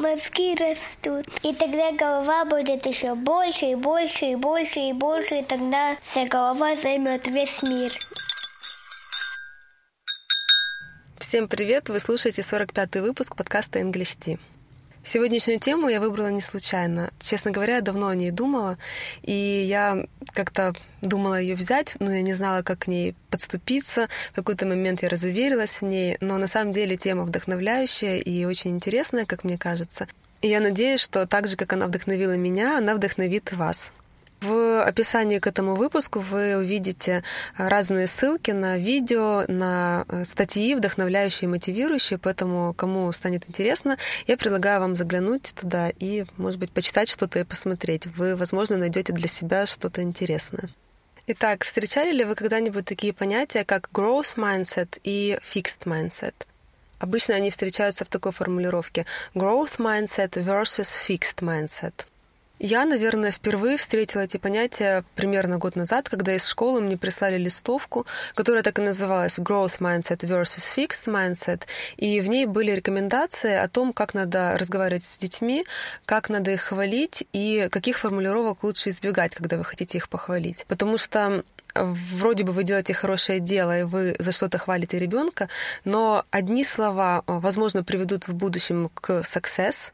мозги растут. И тогда голова будет еще больше и больше и больше и больше, и тогда вся голова займет весь мир. Всем привет! Вы слушаете 45-й выпуск подкаста English Tea. Сегодняшнюю тему я выбрала не случайно. Честно говоря, я давно о ней думала, и я как-то думала ее взять, но я не знала, как к ней подступиться. В какой-то момент я разуверилась в ней, но на самом деле тема вдохновляющая и очень интересная, как мне кажется. И я надеюсь, что так же, как она вдохновила меня, она вдохновит вас. В описании к этому выпуску вы увидите разные ссылки на видео, на э, статьи, вдохновляющие и мотивирующие, поэтому кому станет интересно, я предлагаю вам заглянуть туда и, может быть, почитать что-то и посмотреть. Вы, возможно, найдете для себя что-то интересное. Итак, встречали ли вы когда-нибудь такие понятия, как growth mindset и fixed mindset? Обычно они встречаются в такой формулировке growth mindset versus fixed mindset – я, наверное, впервые встретила эти понятия примерно год назад, когда из школы мне прислали листовку, которая так и называлась Growth Mindset versus Fixed Mindset, и в ней были рекомендации о том, как надо разговаривать с детьми, как надо их хвалить и каких формулировок лучше избегать, когда вы хотите их похвалить. Потому что вроде бы вы делаете хорошее дело, и вы за что-то хвалите ребенка, но одни слова, э, возможно, приведут в будущем к success,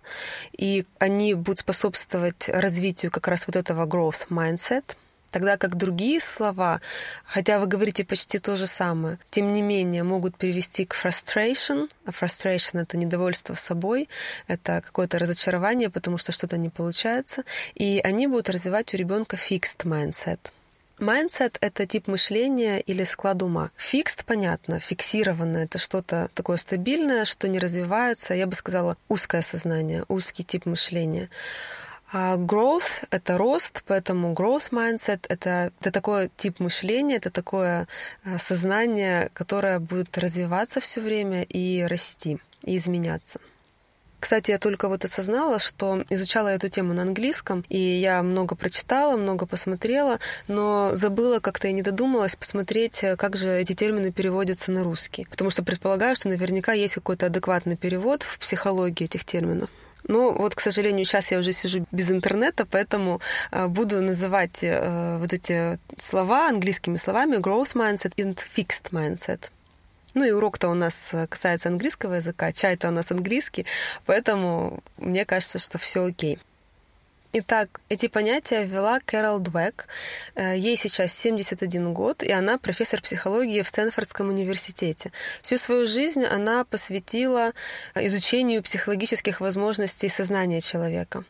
и они будут способствовать развитию как раз вот этого growth mindset, тогда как другие слова, хотя вы говорите почти то же самое, тем не менее могут привести к frustration. А frustration — это недовольство собой, это какое-то разочарование, потому что что-то не получается, и они будут развивать у ребенка fixed mindset — Mindset — это тип мышления или склад ума. Fixed, понятно, фиксированное — это что-то такое стабильное, что не развивается. Я бы сказала, узкое сознание, узкий тип мышления. А growth — это рост, поэтому growth mindset — это, это такой тип мышления, это такое э, сознание, которое будет развиваться все время и расти, и изменяться. Кстати, я только вот осознала, что изучала эту тему на английском, и я много прочитала, много посмотрела, но забыла как-то и не додумалась посмотреть, как же эти термины переводятся на русский. Потому что предполагаю, что наверняка есть какой-то адекватный перевод в психологии этих терминов. Но вот, к сожалению, сейчас я уже сижу без интернета, поэтому э, буду называть э, вот эти слова английскими словами growth mindset и fixed mindset. Ну и урок-то у нас э, касается английского языка, чай-то у нас английский, поэтому мне кажется, что все окей. Итак, эти понятия ввела Кэрол Двек. Э, ей сейчас 71 год, и она профессор психологии в Стэнфордском университете. Всю свою жизнь она посвятила изучению психологических возможностей сознания человека.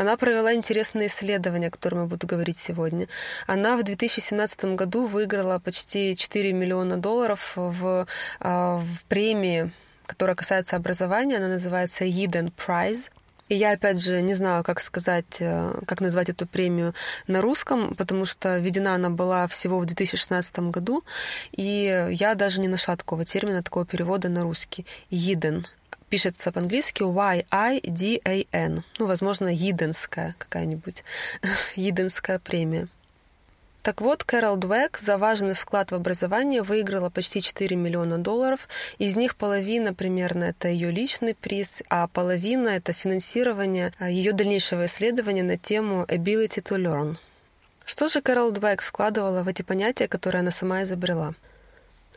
Она провела интересные исследования, о которых я буду говорить сегодня. Она в 2017 году выиграла почти 4 миллиона долларов в, а, в премии, которая касается образования. Она называется Eden Prize. И я, опять же, не знаю, как сказать, э, как назвать эту премию на русском, потому что введена она была всего в 2016 году, и я даже не нашла такого термина, такого перевода на русский. Eden пишется по-английски Y-I-D-A-N. Ну, возможно, Иденская какая-нибудь. Иденская премия. Так вот, Кэрол Двек за важный вклад в образование выиграла почти 4 миллиона долларов. Из них половина примерно это ее личный приз, а половина это финансирование а, ее дальнейшего исследования на тему ability to learn. Что же Кэрол Двек вкладывала в эти понятия, которые она сама изобрела?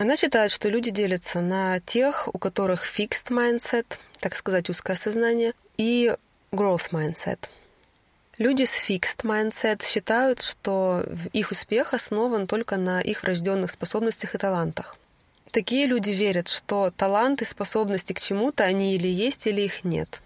Она считает, что люди делятся на тех, у которых fixed mindset, так сказать, узкое сознание, и growth mindset. Люди с fixed mindset считают, что их успех основан только на их врожденных способностях и талантах. Такие люди верят, что талант и способности к чему-то они или есть, или их нет.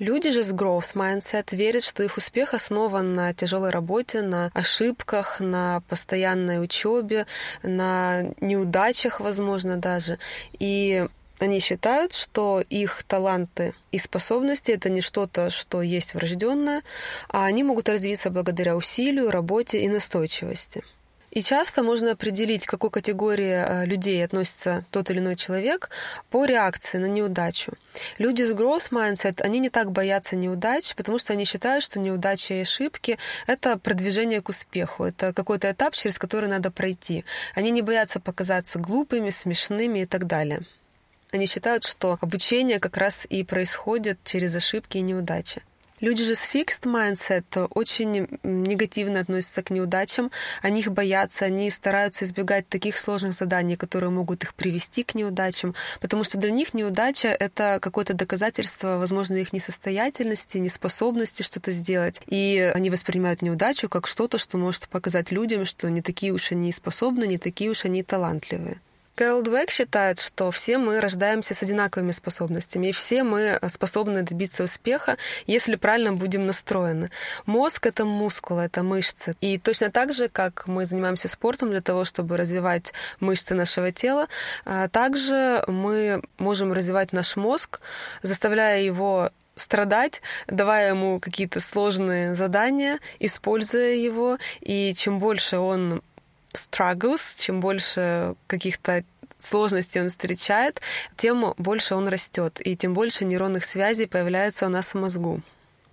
Люди же с growth mindset верят, что их успех основан на тяжелой работе, на ошибках, на постоянной учебе, на неудачах, возможно, даже. И они считают, что их таланты и способности это не что-то, что есть врожденное, а они могут развиться благодаря усилию, работе и настойчивости. И часто можно определить, к какой категории э, людей относится тот или иной человек по реакции на неудачу. Люди с growth mindset, они не так боятся неудач, потому что они считают, что неудачи и ошибки — это продвижение к успеху, это какой-то этап, через который надо пройти. Они не боятся показаться глупыми, смешными и так далее. Они считают, что обучение как раз и происходит через ошибки и неудачи. Люди же с fixed mindset очень негативно относятся к неудачам, они их боятся, они стараются избегать таких сложных заданий, которые могут их привести к неудачам, потому что для них неудача — это какое-то доказательство, возможно, их несостоятельности, неспособности что-то сделать. И они воспринимают неудачу как что-то, что может показать людям, что не такие уж они способны, не такие уж они талантливые. Кэрол Двек считает, что все мы рождаемся с одинаковыми способностями, и все мы способны добиться успеха, если правильно будем настроены. Мозг — это мускул, это мышцы. И точно так же, как мы занимаемся спортом для того, чтобы развивать мышцы нашего тела, а, также мы можем развивать наш мозг, заставляя его страдать, давая ему какие-то сложные задания, используя его, и чем больше он struggles, чем больше каких-то сложностей он встречает, тем больше он растет, и тем больше нейронных связей появляется у нас в мозгу.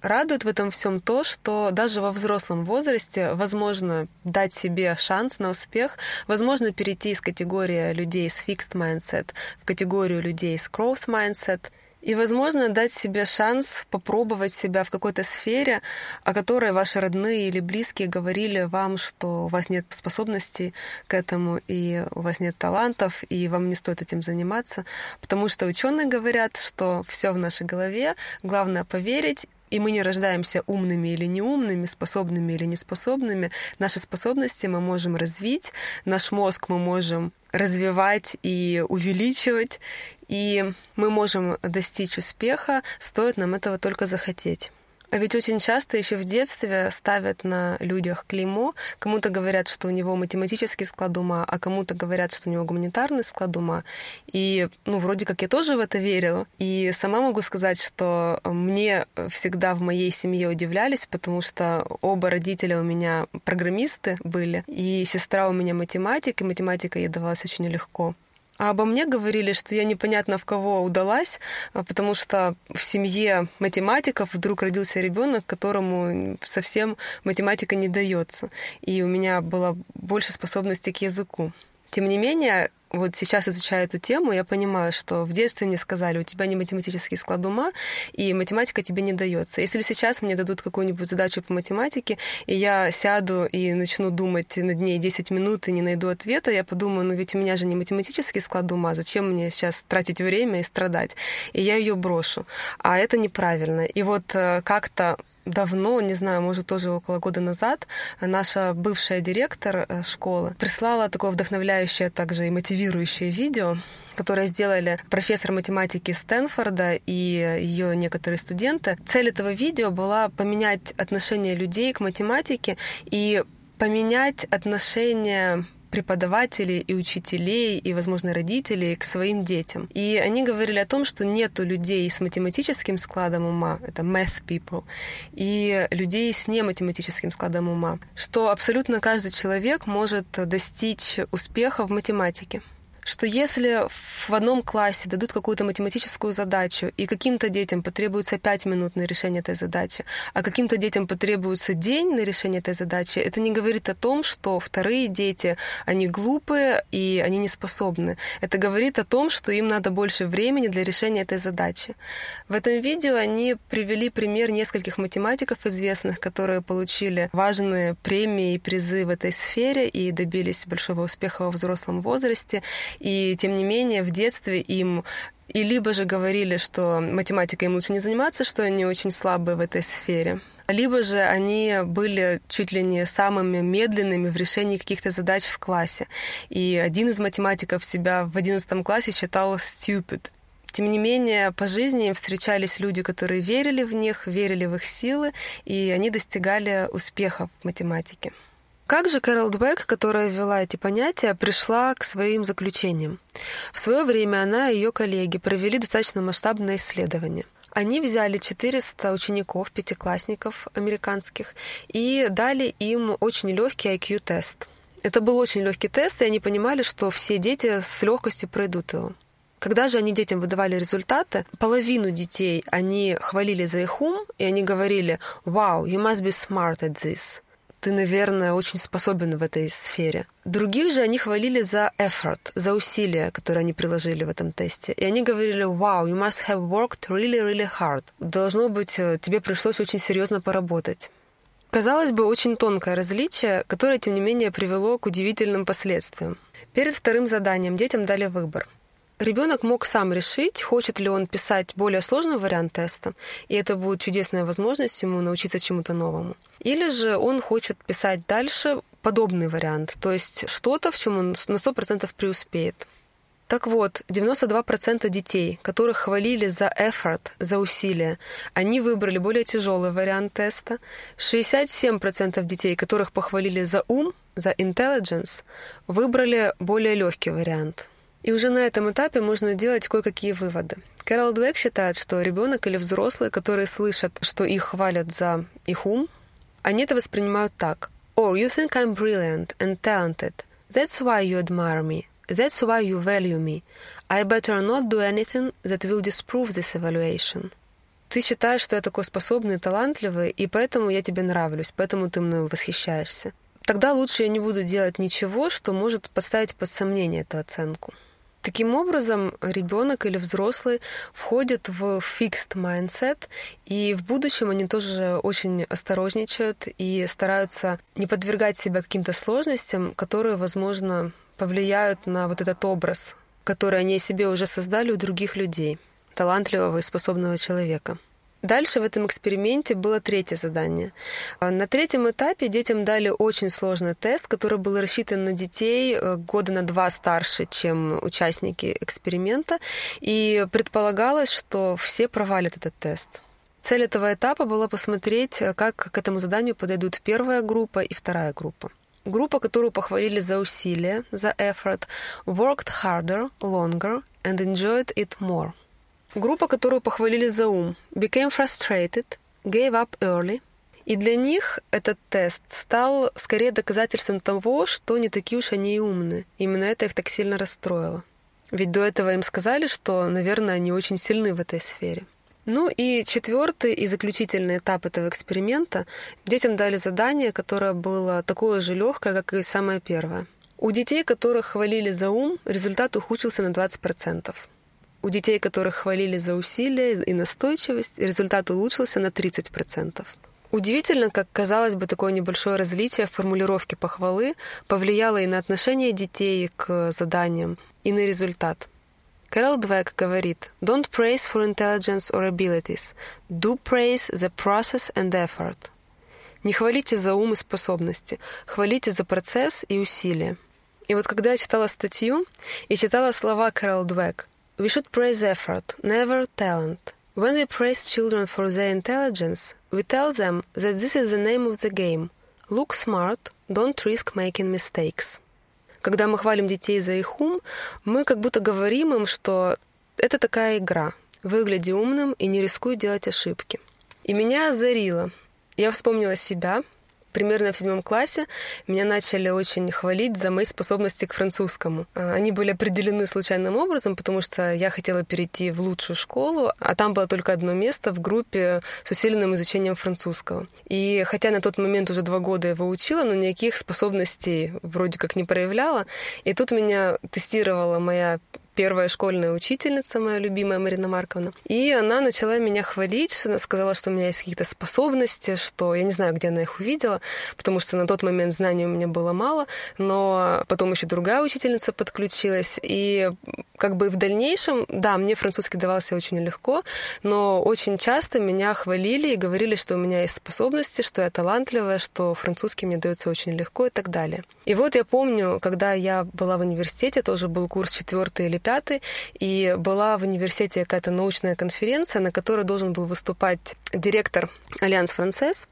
Радует в этом всем то, что даже во взрослом возрасте возможно дать себе шанс на успех, возможно перейти из категории людей с fixed mindset в категорию людей с growth mindset — и, возможно, дать себе шанс попробовать себя в какой-то сфере, о которой ваши родные или близкие говорили вам, что у вас нет способностей к этому, и у вас нет талантов, и вам не стоит этим заниматься. Потому что ученые говорят, что все в нашей голове, главное поверить и мы не рождаемся умными или неумными, способными или неспособными. Наши способности мы можем развить, наш мозг мы можем развивать и увеличивать, и мы можем достичь успеха, стоит нам этого только захотеть. А ведь очень часто еще в детстве ставят на людях клеймо. Кому-то говорят, что у него математический склад ума, а кому-то говорят, что у него гуманитарный склад ума. И, ну, вроде как я тоже в это верила. И сама могу сказать, что мне всегда в моей семье удивлялись, потому что оба родителя у меня программисты были, и сестра у меня математик, и математика ей давалась очень легко. А обо мне говорили, что я непонятно в кого удалась, а, потому что в семье математиков вдруг родился ребенок, которому совсем математика не дается. И у меня было больше способностей к языку. Тем не менее, вот сейчас изучая эту тему, я понимаю, что в детстве мне сказали, у тебя не математический склад ума, и математика тебе не дается. Если сейчас мне дадут какую-нибудь задачу по математике, и я сяду и начну думать над ней 10 минут и не найду ответа, я подумаю, ну ведь у меня же не математический склад ума, зачем мне сейчас тратить время и страдать? И я ее брошу. А это неправильно. И вот э, как-то давно, не знаю, может, тоже около года назад, наша бывшая директор э, школы прислала такое вдохновляющее, также и мотивирующее видео, которое сделали профессор математики Стэнфорда и ее некоторые студенты. Цель этого видео была поменять отношение людей к математике и поменять отношение преподавателей и учителей, и, возможно, родителей к своим детям. И они говорили о том, что нету людей с математическим складом ума, это math people, и людей с нематематическим складом ума, что абсолютно каждый человек может достичь успеха в математике что если в одном классе дадут какую-то математическую задачу, и каким-то детям потребуется 5 минут на решение этой задачи, а каким-то детям потребуется день на решение этой задачи, это не говорит о том, что вторые дети, они глупые и они не способны. Это говорит о том, что им надо больше времени для решения этой задачи. В этом видео они привели пример нескольких математиков известных, которые получили важные премии и призы в этой сфере и добились большого успеха во взрослом возрасте. И тем не менее в детстве им и либо же говорили, что математикой им лучше не заниматься, что они очень слабые в этой сфере, либо же они были чуть ли не самыми медленными в решении каких-то задач в классе. И один из математиков себя в одиннадцатом классе считал stupid. Тем не менее, по жизни им встречались люди, которые верили в них, верили в их силы, и они достигали успеха в математике. Как же Кэрол Двек, которая ввела эти понятия, пришла к своим заключениям? В свое время она и ее коллеги провели достаточно масштабное исследование. Они взяли 400 учеников, пятиклассников американских, и дали им очень легкий IQ-тест. Это был очень легкий тест, и они понимали, что все дети с легкостью пройдут его. Когда же они детям выдавали результаты, половину детей они хвалили за их ум, и они говорили «Wow, you must be smart at this». Ты, наверное, очень способен в этой сфере. Других же они хвалили за effort, за усилия, которые они приложили в этом тесте. И они говорили, wow, you must have worked really, really hard. Должно быть, э, тебе пришлось очень серьезно поработать. Казалось бы, очень тонкое различие, которое, тем не менее, привело к удивительным последствиям. Перед вторым заданием детям дали выбор. Ребенок мог сам решить, хочет ли он писать более сложный вариант теста, и это будет чудесная возможность ему научиться чему-то новому. Или же он хочет писать дальше подобный вариант, то есть что-то, в чем он на 100% преуспеет. Так вот, 92% детей, которых хвалили за effort, за усилия, они выбрали более тяжелый вариант теста. 67% детей, которых похвалили за ум, за intelligence, выбрали более легкий вариант. И уже на этом этапе можно делать кое-какие выводы. Кэрол Двек считает, что ребенок или взрослые, которые слышат, что их хвалят за их ум, они это воспринимают так. Or you think I'm brilliant and talented. That's why you admire me. That's why you value me. I better not do anything that will disprove this evaluation. Ты считаешь, что я такой способный и талантливый, и поэтому я тебе нравлюсь, поэтому ты мной восхищаешься. Тогда лучше я не буду делать ничего, что может поставить под сомнение эту оценку. Таким образом, ребенок или взрослый входит в fixed mindset, и в будущем они тоже очень осторожничают и стараются не подвергать себя каким-то сложностям, которые, возможно, повлияют на вот этот образ, который они себе уже создали у других людей, талантливого и способного человека. Дальше в этом эксперименте было третье задание. На третьем этапе детям дали очень сложный тест, который был рассчитан на детей э, года на два старше, чем участники эксперимента, и предполагалось, что все провалят этот тест. Цель этого этапа была посмотреть, как к этому заданию подойдут первая группа и вторая группа. Группа, которую похвалили за усилия, за effort, worked harder, longer and enjoyed it more. Группа, которую похвалили за ум, became frustrated, gave up early. И для них этот тест стал скорее доказательством того, что не такие уж они и умные. Именно это их так сильно расстроило. Ведь до этого им сказали, что, наверное, они очень сильны в этой сфере. Ну и четвертый и заключительный этап этого эксперимента. Детям дали задание, которое было такое же легкое, как и самое первое. У детей, которых хвалили за ум, результат ухудшился на 20%. У детей, которых хвалили за усилия и настойчивость, результат улучшился на 30%. Удивительно, как казалось бы, такое небольшое различие в формулировке похвалы повлияло и на отношение детей к заданиям, и на результат. Кэрол Двек говорит, «Don't praise for intelligence or abilities. Do praise the process and effort». Не хвалите за ум и способности, хвалите за процесс и усилия. И вот когда я читала статью и читала слова Кэрол Двек, «We should praise effort, never talent. When we praise children for their intelligence, we tell them that this is the name of the game. Look smart, don't risk making mistakes». Когда мы хвалим детей за их ум, мы как будто говорим им, что это такая игра. Выгляди умным и не рискуй делать ошибки. И меня озарило. Я вспомнила себя, примерно в седьмом классе меня начали очень хвалить за мои способности к французскому. А, они были определены случайным образом, потому что я хотела перейти в лучшую школу, а там было только одно место в группе с усиленным изучением французского. И хотя на тот момент уже два года его учила, но никаких способностей вроде как не проявляла. И тут меня тестировала моя первая школьная учительница, моя любимая Марина Марковна. И она начала меня хвалить, она сказала, что у меня есть какие-то способности, что я не знаю, где она их увидела, потому что на тот момент знаний у меня было мало, но потом еще другая учительница подключилась. И как бы в дальнейшем, да, мне французский давался очень легко, но очень часто меня хвалили и говорили, что у меня есть способности, что я талантливая, что французский мне дается очень легко и так далее. И вот я помню, когда я была в университете, тоже был курс четвертый или пятый, и была в университете какая-то научная конференция, на которой должен был выступать директор Альянс Францесс,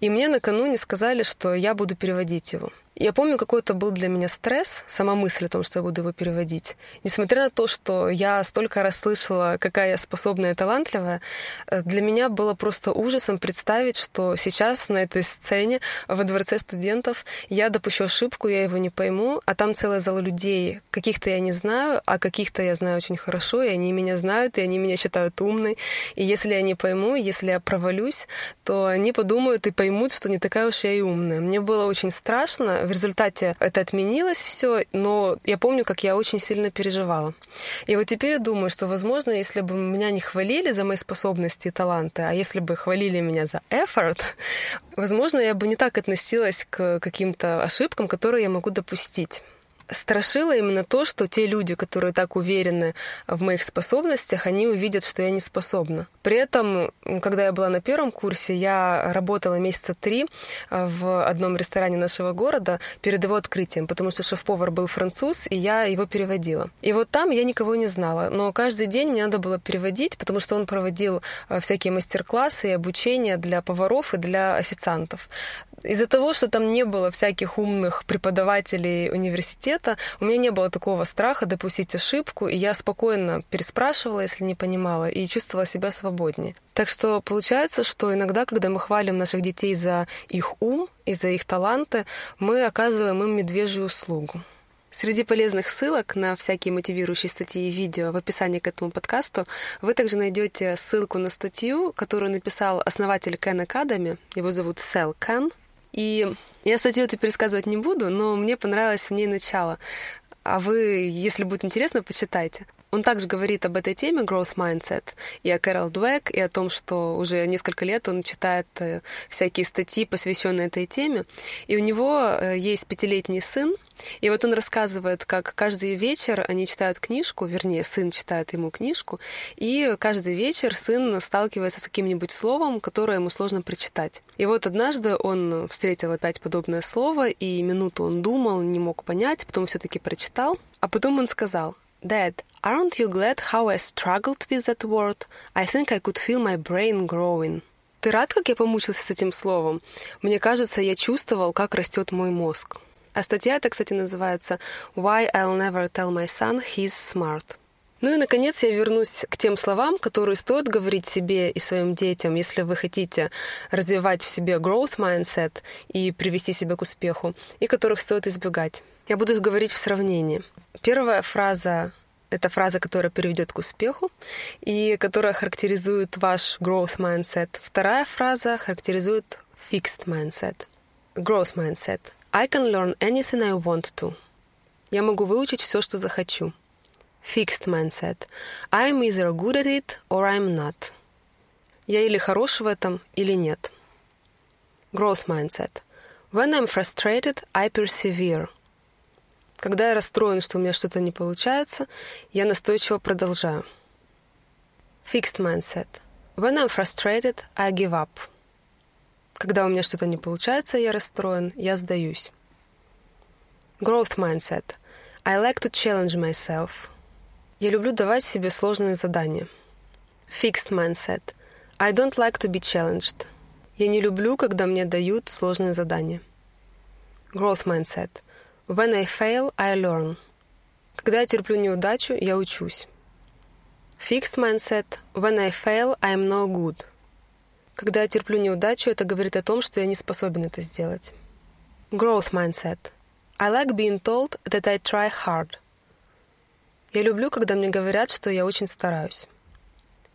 и мне накануне сказали, что я буду переводить его. Я помню, какой это был для меня стресс, сама мысль о том, что я буду его переводить. Несмотря на то, что я столько раз слышала, какая я способная и талантливая, э, для меня было просто ужасом представить, что сейчас на этой сцене во дворце студентов я допущу ошибку, я его не пойму, а там целая зала людей. Каких-то я не знаю, а каких-то я знаю очень хорошо, и они меня знают, и они меня считают умной. И если я не пойму, если я провалюсь, то они подумают и поймут, что не такая уж я и умная. Мне было очень страшно, в результате это отменилось все, но я помню, как я очень сильно переживала. И вот теперь я думаю, что, возможно, если бы меня не хвалили за мои способности и таланты, а если бы хвалили меня за effort, возможно, я бы не так относилась к каким-то ошибкам, которые я могу допустить страшило именно то, что те люди, которые так уверены в моих способностях, они увидят, что я не способна. При этом, когда я была на первом курсе, я работала месяца три э, в одном ресторане нашего города перед его открытием, потому что шеф-повар был француз, и я его переводила. И вот там я никого не знала, но каждый день мне надо было переводить, потому что он проводил э, всякие мастер-классы и обучение для поваров и для официантов. Из-за того, что там не было всяких умных преподавателей университета, у меня не было такого страха допустить ошибку, и я спокойно переспрашивала, если не понимала, и чувствовала себя свободнее. Так что получается, что иногда, когда мы хвалим наших детей за их ум и за их таланты, мы оказываем им медвежью услугу. Среди полезных ссылок на всякие мотивирующие статьи и видео в описании к этому подкасту вы также найдете ссылку на статью, которую написал основатель Khan Academy. Его зовут Сэл Кан. И я статью эту пересказывать не буду, но мне понравилось в ней начало. А вы, если будет интересно, почитайте. Он также говорит об этой теме Growth Mindset и о Кэрол Двек, и о том, что уже несколько лет он читает э, всякие статьи, посвященные этой теме. И у него э, есть пятилетний сын, и вот он рассказывает, как каждый вечер они читают книжку, вернее, сын читает ему книжку, и каждый вечер сын сталкивается с каким-нибудь словом, которое ему сложно прочитать. И вот однажды он встретил опять подобное слово, и минуту он думал, не мог понять, потом все-таки прочитал, а потом он сказал, Dad, aren't you glad how I struggled with that word? I think I could feel my brain growing. Ты рад, как я помучился с этим словом? Мне кажется, я чувствовал, как растет мой мозг. А статья эта, кстати, называется «Why I'll never tell my son he's smart». Ну и, наконец, я вернусь к тем словам, которые стоит говорить себе и своим детям, если вы хотите развивать в себе growth mindset и привести себя к успеху, и которых стоит избегать. Я буду их говорить в сравнении. Первая фраза — это фраза, которая приведет к успеху и которая характеризует ваш growth mindset. Вторая фраза характеризует fixed mindset. Growth mindset. I can learn anything I want to. Я могу выучить все, что захочу. Fixed mindset. I'm either good at it or I'm not. Я или хорош в этом, или нет. Growth mindset. When I'm frustrated, I persevere. Когда я расстроен, что у меня что-то не получается, я настойчиво продолжаю. Fixed mindset. When I'm frustrated, I give up. Когда у меня что-то не получается, я расстроен, я сдаюсь. Growth mindset. I like to challenge myself. Я люблю давать себе сложные задания. Fixed mindset. I don't like to be challenged. Я не люблю, когда мне дают сложные задания. Growth mindset. When I fail, I learn. Когда я терплю неудачу, я учусь. Fixed mindset. When I fail, I'm no good. Когда я терплю неудачу, это говорит о том, что я не способен это сделать. Growth mindset. I like being told that I try hard. Я люблю, когда мне говорят, что я очень стараюсь.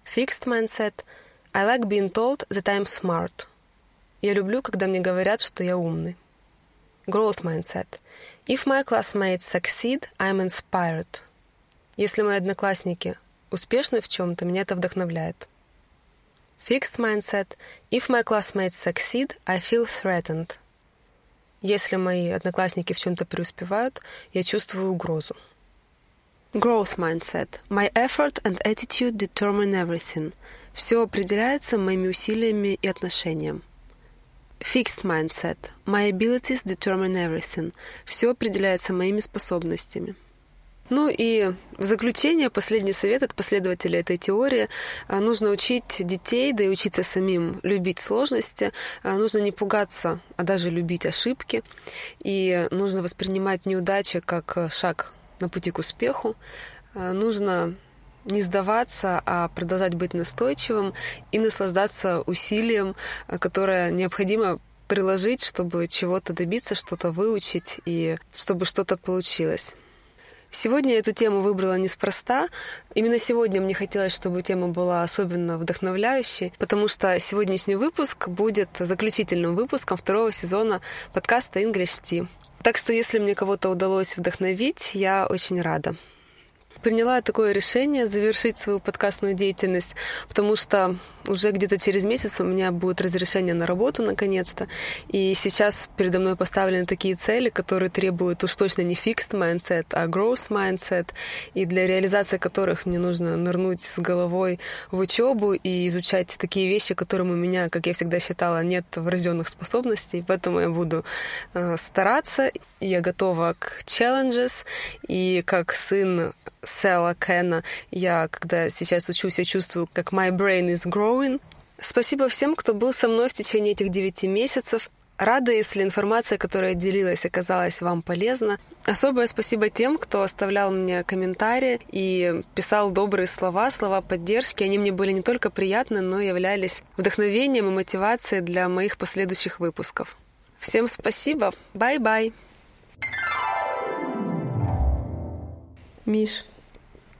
Fixed mindset. I like being told that I'm smart. Я люблю, когда мне говорят, что я умный. Growth mindset. If my classmates succeed, I'm inspired. Если мои одноклассники успешны в чем-то, меня это вдохновляет. Fixed mindset. If my classmates succeed, I feel threatened. Если мои одноклассники в чем-то преуспевают, я чувствую угрозу. Growth mindset. My effort and attitude determine everything. Все определяется моими усилиями и отношением. Fixed mindset. My abilities determine everything. Все определяется моими способностями. Ну и в заключение, последний совет от последователей этой теории. А, нужно учить детей, да и учиться самим любить сложности. А, нужно не пугаться, а даже любить ошибки. И нужно воспринимать неудачи как шаг на пути к успеху. А, нужно не сдаваться, а продолжать быть настойчивым и наслаждаться усилием, которое необходимо приложить, чтобы чего-то добиться, что-то выучить и чтобы что-то получилось. Сегодня я эту тему выбрала неспроста. Именно сегодня мне хотелось, чтобы тема была особенно вдохновляющей, потому что сегодняшний выпуск будет заключительным выпуском второго сезона подкаста English Tea. Так что если мне кого-то удалось вдохновить, я очень рада приняла такое решение завершить свою подкастную деятельность, потому что уже где-то через месяц у меня будет разрешение на работу наконец-то. И сейчас передо мной поставлены такие цели, которые требуют уж точно не fixed mindset, а growth mindset, и для реализации которых мне нужно нырнуть с головой в учебу и изучать такие вещи, которым у меня, как я всегда считала, нет врожденных способностей. Поэтому я буду э, стараться, я готова к challenges, и как сын Сэла Кена. Я, когда сейчас учусь, я чувствую, как my brain is growing. Спасибо всем, кто был со мной в течение этих девяти месяцев. Рада, если информация, которая делилась, оказалась вам полезна. Особое спасибо тем, кто оставлял мне комментарии и писал добрые слова, слова поддержки. Они мне были не только приятны, но и являлись вдохновением и мотивацией для моих последующих выпусков. Всем спасибо. Bye-bye. Миш,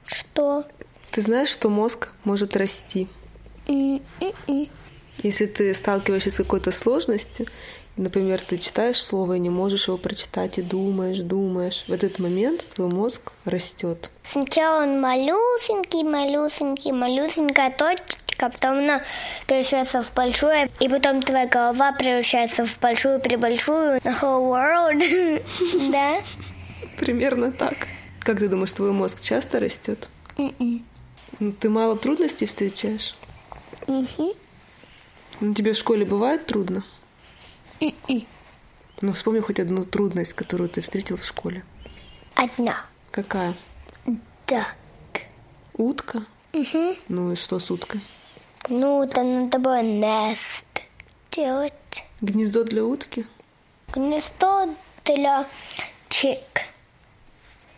что? Ты знаешь, что мозг может расти? И-и-и. Если ты сталкиваешься с какой-то сложностью, например, ты читаешь слово и не можешь его прочитать, и думаешь, думаешь, в этот момент твой мозг растет. Сначала он малюсенький, малюсенький, малюсенькая точечка, потом она превращается в большую, и потом твоя голова превращается в большую, прибольшую, на whole world, да? Примерно так. Как ты думаешь, твой мозг часто растет? М-м. Ну, ты мало трудностей встречаешь? Мгм. Ну, тебе в школе бывает трудно? М-м. Ну, вспомни хоть одну трудность, которую ты встретил в школе. Одна. Какая? Так. Утка? Мгм. Ну и что с уткой? Ну, там надо было nest делать. Гнездо для утки? Гнездо для чик.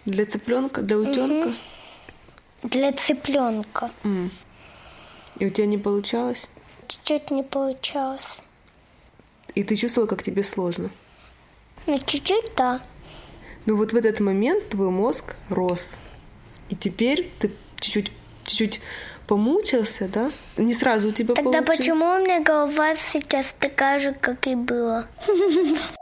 Для цыпленка? Для утенка? Для цыпленка. М. И у тебя не получалось? Чуть-чуть не получалось. И ты чувствовала, как тебе сложно? Ну, чуть-чуть, да. Ну вот в этот момент твой мозг рос. И теперь ты чуть-чуть, чуть-чуть помучился, да? Не сразу у тебя Тогда получилось. почему у меня голова сейчас такая же, как и была?